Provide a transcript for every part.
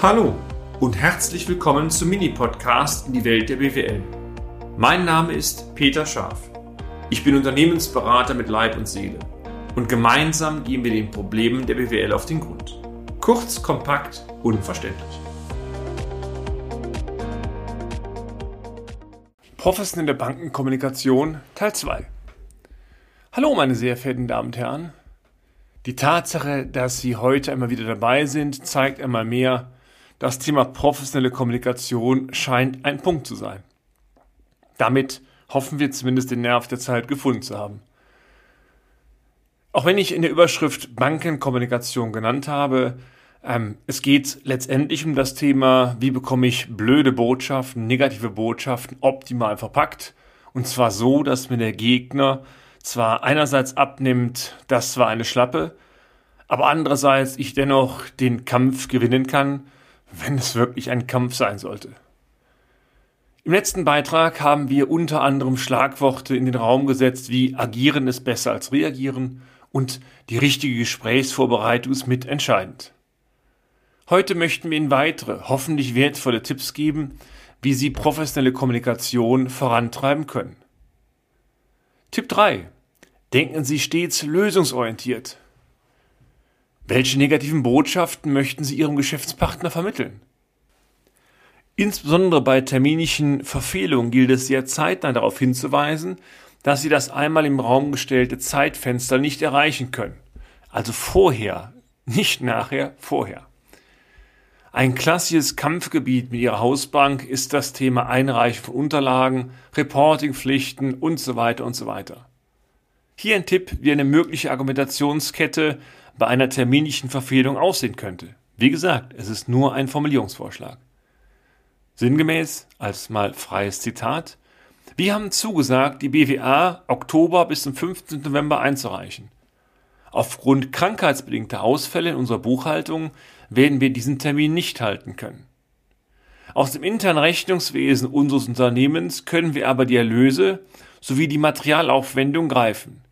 Hallo und herzlich willkommen zum Mini-Podcast in die Welt der BWL. Mein Name ist Peter Scharf. Ich bin Unternehmensberater mit Leib und Seele und gemeinsam gehen wir den Problemen der BWL auf den Grund. Kurz, kompakt, unverständlich. Professionelle Bankenkommunikation Teil 2. Hallo meine sehr verehrten Damen und Herren. Die Tatsache, dass Sie heute einmal wieder dabei sind, zeigt einmal mehr, das Thema professionelle Kommunikation scheint ein Punkt zu sein. Damit hoffen wir zumindest den Nerv der Zeit gefunden zu haben. Auch wenn ich in der Überschrift Bankenkommunikation genannt habe, ähm, es geht letztendlich um das Thema, wie bekomme ich blöde Botschaften, negative Botschaften optimal verpackt. Und zwar so, dass mir der Gegner zwar einerseits abnimmt, das war eine Schlappe, aber andererseits ich dennoch den Kampf gewinnen kann wenn es wirklich ein Kampf sein sollte. Im letzten Beitrag haben wir unter anderem Schlagworte in den Raum gesetzt wie agieren ist besser als reagieren und die richtige Gesprächsvorbereitung ist mitentscheidend. Heute möchten wir Ihnen weitere, hoffentlich wertvolle Tipps geben, wie Sie professionelle Kommunikation vorantreiben können. Tipp 3. Denken Sie stets lösungsorientiert. Welche negativen Botschaften möchten Sie Ihrem Geschäftspartner vermitteln? Insbesondere bei terminischen Verfehlungen gilt es sehr zeitnah darauf hinzuweisen, dass Sie das einmal im Raum gestellte Zeitfenster nicht erreichen können. Also vorher, nicht nachher, vorher. Ein klassisches Kampfgebiet mit Ihrer Hausbank ist das Thema Einreichen von Unterlagen, Reportingpflichten und so weiter und so weiter. Hier ein Tipp, wie eine mögliche Argumentationskette bei einer terminlichen Verfehlung aussehen könnte. Wie gesagt, es ist nur ein Formulierungsvorschlag. Sinngemäß, als mal freies Zitat, wir haben zugesagt, die BWA Oktober bis zum 15. November einzureichen. Aufgrund krankheitsbedingter Ausfälle in unserer Buchhaltung werden wir diesen Termin nicht halten können. Aus dem internen Rechnungswesen unseres Unternehmens können wir aber die Erlöse sowie die Materialaufwendung greifen.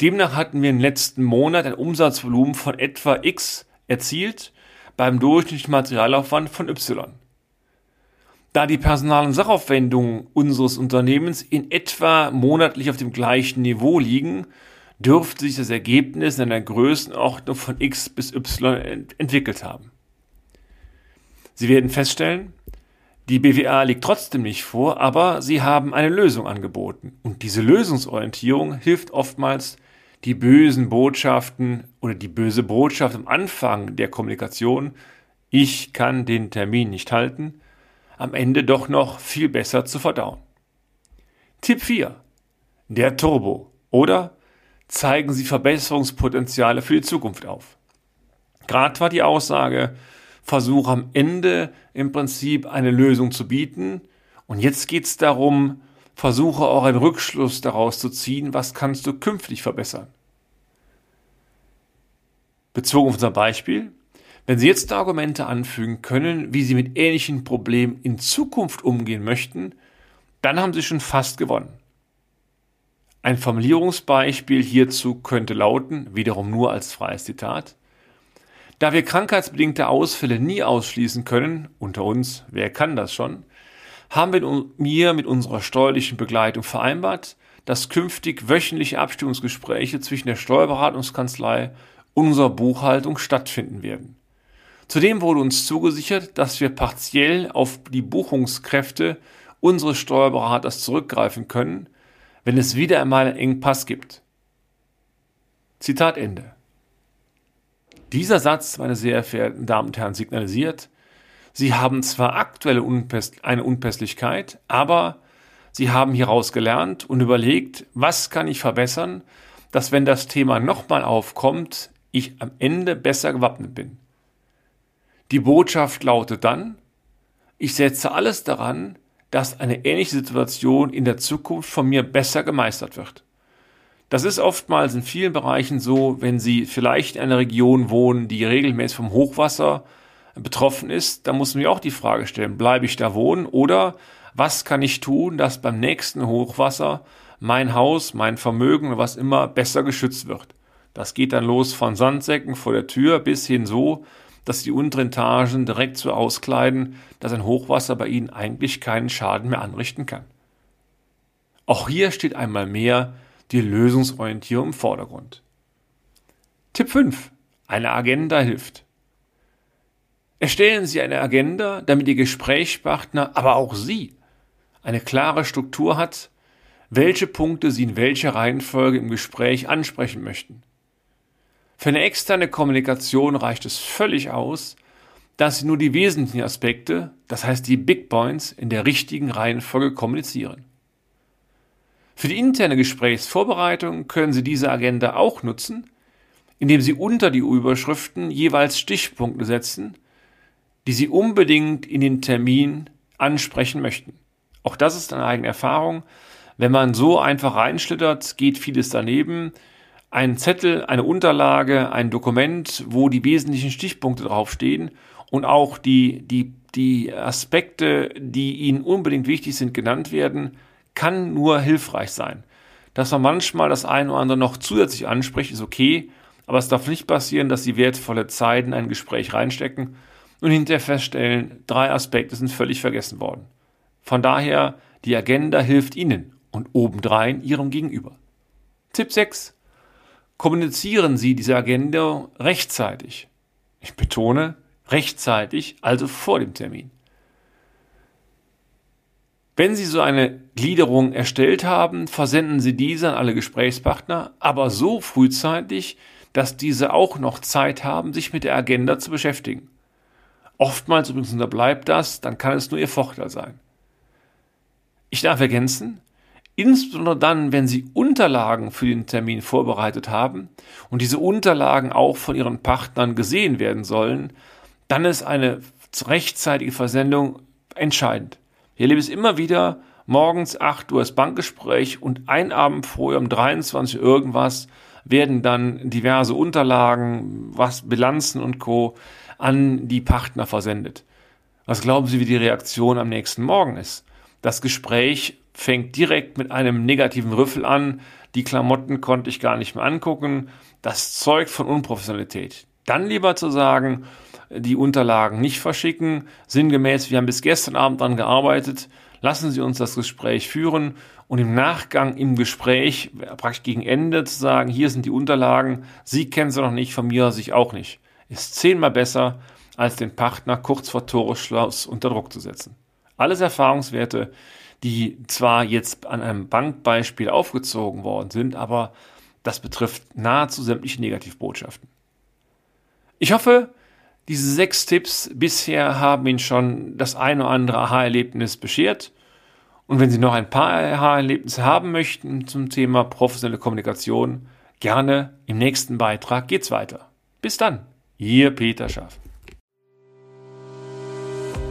Demnach hatten wir im letzten Monat ein Umsatzvolumen von etwa X erzielt beim durchschnittlichen Materialaufwand von Y. Da die Personal- und Sachaufwendungen unseres Unternehmens in etwa monatlich auf dem gleichen Niveau liegen, dürfte sich das Ergebnis in einer Größenordnung von X bis Y ent entwickelt haben. Sie werden feststellen, die BWA liegt trotzdem nicht vor, aber sie haben eine Lösung angeboten. Und diese Lösungsorientierung hilft oftmals, die bösen Botschaften oder die böse Botschaft am Anfang der Kommunikation, ich kann den Termin nicht halten, am Ende doch noch viel besser zu verdauen. Tipp 4. Der Turbo. Oder zeigen Sie Verbesserungspotenziale für die Zukunft auf. Gerade war die Aussage, versuche am Ende im Prinzip eine Lösung zu bieten. Und jetzt geht es darum, versuche auch einen Rückschluss daraus zu ziehen, was kannst du künftig verbessern. Bezogen auf unser Beispiel, wenn Sie jetzt Argumente anfügen können, wie Sie mit ähnlichen Problemen in Zukunft umgehen möchten, dann haben Sie schon fast gewonnen. Ein Formulierungsbeispiel hierzu könnte lauten, wiederum nur als freies Zitat, da wir krankheitsbedingte Ausfälle nie ausschließen können, unter uns, wer kann das schon, haben wir mir mit unserer steuerlichen Begleitung vereinbart, dass künftig wöchentliche Abstimmungsgespräche zwischen der Steuerberatungskanzlei unserer Buchhaltung stattfinden werden. Zudem wurde uns zugesichert, dass wir partiell auf die Buchungskräfte unseres Steuerberaters zurückgreifen können, wenn es wieder einmal einen Engpass gibt. Zitat Ende. Dieser Satz, meine sehr verehrten Damen und Herren, signalisiert, Sie haben zwar aktuell eine Unpässlichkeit, aber Sie haben hieraus gelernt und überlegt, was kann ich verbessern, dass wenn das Thema nochmal aufkommt, ich am Ende besser gewappnet bin. Die Botschaft lautet dann, ich setze alles daran, dass eine ähnliche Situation in der Zukunft von mir besser gemeistert wird. Das ist oftmals in vielen Bereichen so, wenn Sie vielleicht in einer Region wohnen, die regelmäßig vom Hochwasser betroffen ist, dann muss man mir auch die Frage stellen, bleibe ich da wohnen oder was kann ich tun, dass beim nächsten Hochwasser mein Haus, mein Vermögen oder was immer besser geschützt wird. Das geht dann los von Sandsäcken vor der Tür bis hin so, dass die unteren Etagen direkt so auskleiden, dass ein Hochwasser bei ihnen eigentlich keinen Schaden mehr anrichten kann. Auch hier steht einmal mehr die Lösungsorientierung im Vordergrund. Tipp 5. Eine Agenda hilft. Erstellen Sie eine Agenda, damit Ihr Gesprächspartner, aber auch Sie, eine klare Struktur hat, welche Punkte Sie in welcher Reihenfolge im Gespräch ansprechen möchten. Für eine externe Kommunikation reicht es völlig aus, dass Sie nur die wesentlichen Aspekte, das heißt die Big Points, in der richtigen Reihenfolge kommunizieren. Für die interne Gesprächsvorbereitung können Sie diese Agenda auch nutzen, indem Sie unter die Überschriften jeweils Stichpunkte setzen, die Sie unbedingt in den Termin ansprechen möchten. Auch das ist eine eigene Erfahrung. Wenn man so einfach reinschlittert, geht vieles daneben. Ein Zettel, eine Unterlage, ein Dokument, wo die wesentlichen Stichpunkte draufstehen und auch die, die, die Aspekte, die Ihnen unbedingt wichtig sind, genannt werden, kann nur hilfreich sein. Dass man manchmal das eine oder andere noch zusätzlich anspricht, ist okay, aber es darf nicht passieren, dass Sie wertvolle Zeit in ein Gespräch reinstecken und hinterher feststellen, drei Aspekte sind völlig vergessen worden. Von daher, die Agenda hilft Ihnen und obendrein Ihrem Gegenüber. Tipp 6. Kommunizieren Sie diese Agenda rechtzeitig. Ich betone, rechtzeitig, also vor dem Termin. Wenn Sie so eine Gliederung erstellt haben, versenden Sie diese an alle Gesprächspartner, aber so frühzeitig, dass diese auch noch Zeit haben, sich mit der Agenda zu beschäftigen. Oftmals übrigens unterbleibt das, dann kann es nur Ihr Vorteil sein. Ich darf ergänzen, insbesondere dann, wenn Sie Unterlagen für den Termin vorbereitet haben und diese Unterlagen auch von Ihren Partnern gesehen werden sollen, dann ist eine rechtzeitige Versendung entscheidend. Ich erlebe es immer wieder, morgens 8 Uhr das Bankgespräch und ein Abend vorher um 23 Uhr irgendwas werden dann diverse Unterlagen, was Bilanzen und Co. an die Partner versendet. Was glauben Sie, wie die Reaktion am nächsten Morgen ist? Das Gespräch fängt direkt mit einem negativen Rüffel an. Die Klamotten konnte ich gar nicht mehr angucken. Das zeugt von Unprofessionalität. Dann lieber zu sagen, die Unterlagen nicht verschicken. Sinngemäß, wir haben bis gestern Abend daran gearbeitet. Lassen Sie uns das Gespräch führen und im Nachgang im Gespräch, praktisch gegen Ende zu sagen, hier sind die Unterlagen, Sie kennen sie noch nicht, von mir sich auch nicht. Ist zehnmal besser, als den Partner kurz vor Toresschluss unter Druck zu setzen. Alles Erfahrungswerte, die zwar jetzt an einem Bankbeispiel aufgezogen worden sind, aber das betrifft nahezu sämtliche Negativbotschaften. Ich hoffe, diese sechs Tipps bisher haben Ihnen schon das eine oder andere Aha-Erlebnis beschert. Und wenn Sie noch ein paar Aha-Erlebnisse haben möchten zum Thema professionelle Kommunikation, gerne im nächsten Beitrag geht's weiter. Bis dann, Ihr Peter Schaff.